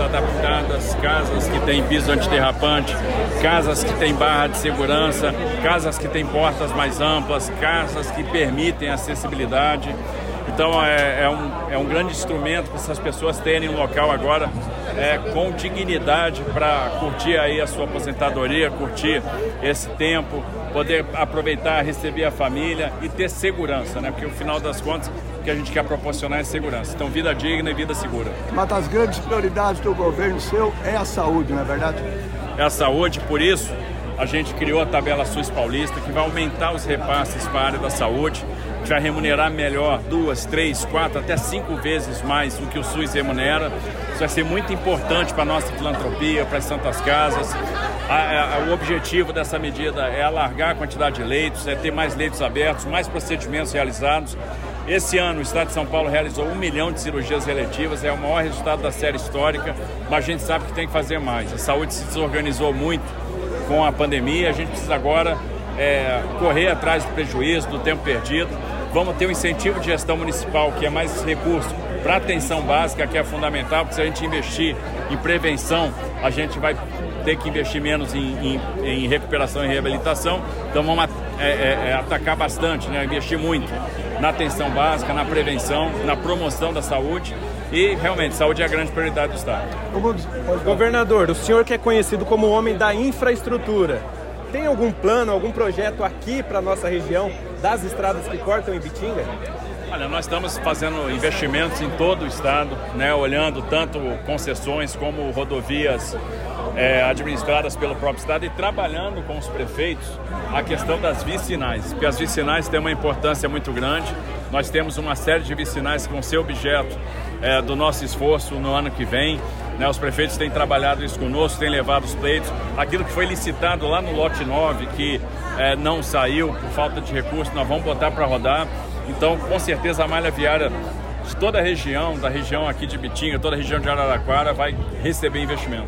adaptadas, casas que têm piso antiderrapante, casas que têm barra de segurança, casas que têm portas mais amplas, casas que permitem acessibilidade. Então é, é, um, é um grande instrumento para essas pessoas terem um local agora é, com dignidade para curtir aí a sua aposentadoria, curtir esse tempo, poder aproveitar, receber a família e ter segurança, né? Porque no final das contas o que a gente quer proporcionar é segurança. Então vida digna e vida segura. Uma das grandes prioridades do governo seu é a saúde, não é verdade? É a saúde, por isso a gente criou a tabela SUS Paulista, que vai aumentar os repasses para a área da saúde, vai remunerar melhor duas, três, quatro, até cinco vezes mais do que o SUS remunera. Isso vai ser muito importante para a nossa filantropia, para as Santas Casas. A, a, o objetivo dessa medida é alargar a quantidade de leitos, é ter mais leitos abertos, mais procedimentos realizados. Esse ano o Estado de São Paulo realizou um milhão de cirurgias eletivas, é o maior resultado da série histórica, mas a gente sabe que tem que fazer mais. A saúde se desorganizou muito com a pandemia. A gente precisa agora é, correr atrás do prejuízo, do tempo perdido. Vamos ter um incentivo de gestão municipal, que é mais recurso para atenção básica, que é fundamental, porque se a gente investir em prevenção, a gente vai ter que investir menos em, em, em recuperação e reabilitação. Então vamos é, é, é, atacar bastante, né? investir muito na atenção básica, na prevenção, na promoção da saúde e realmente, saúde é a grande prioridade do Estado. Governador, o senhor que é conhecido como o homem da infraestrutura, tem algum plano, algum projeto aqui para a nossa região das estradas que cortam em Bitinga? Olha, nós estamos fazendo investimentos em todo o estado, né, olhando tanto concessões como rodovias é, administradas pelo próprio estado e trabalhando com os prefeitos a questão das vicinais, porque as vicinais têm uma importância muito grande. Nós temos uma série de vicinais que vão ser objeto é, do nosso esforço no ano que vem. Né, os prefeitos têm trabalhado isso conosco, têm levado os pleitos. Aquilo que foi licitado lá no lote 9, que é, não saiu por falta de recursos, nós vamos botar para rodar. Então, com certeza, a malha viária de toda a região, da região aqui de Bitinga, toda a região de Araraquara, vai receber investimento.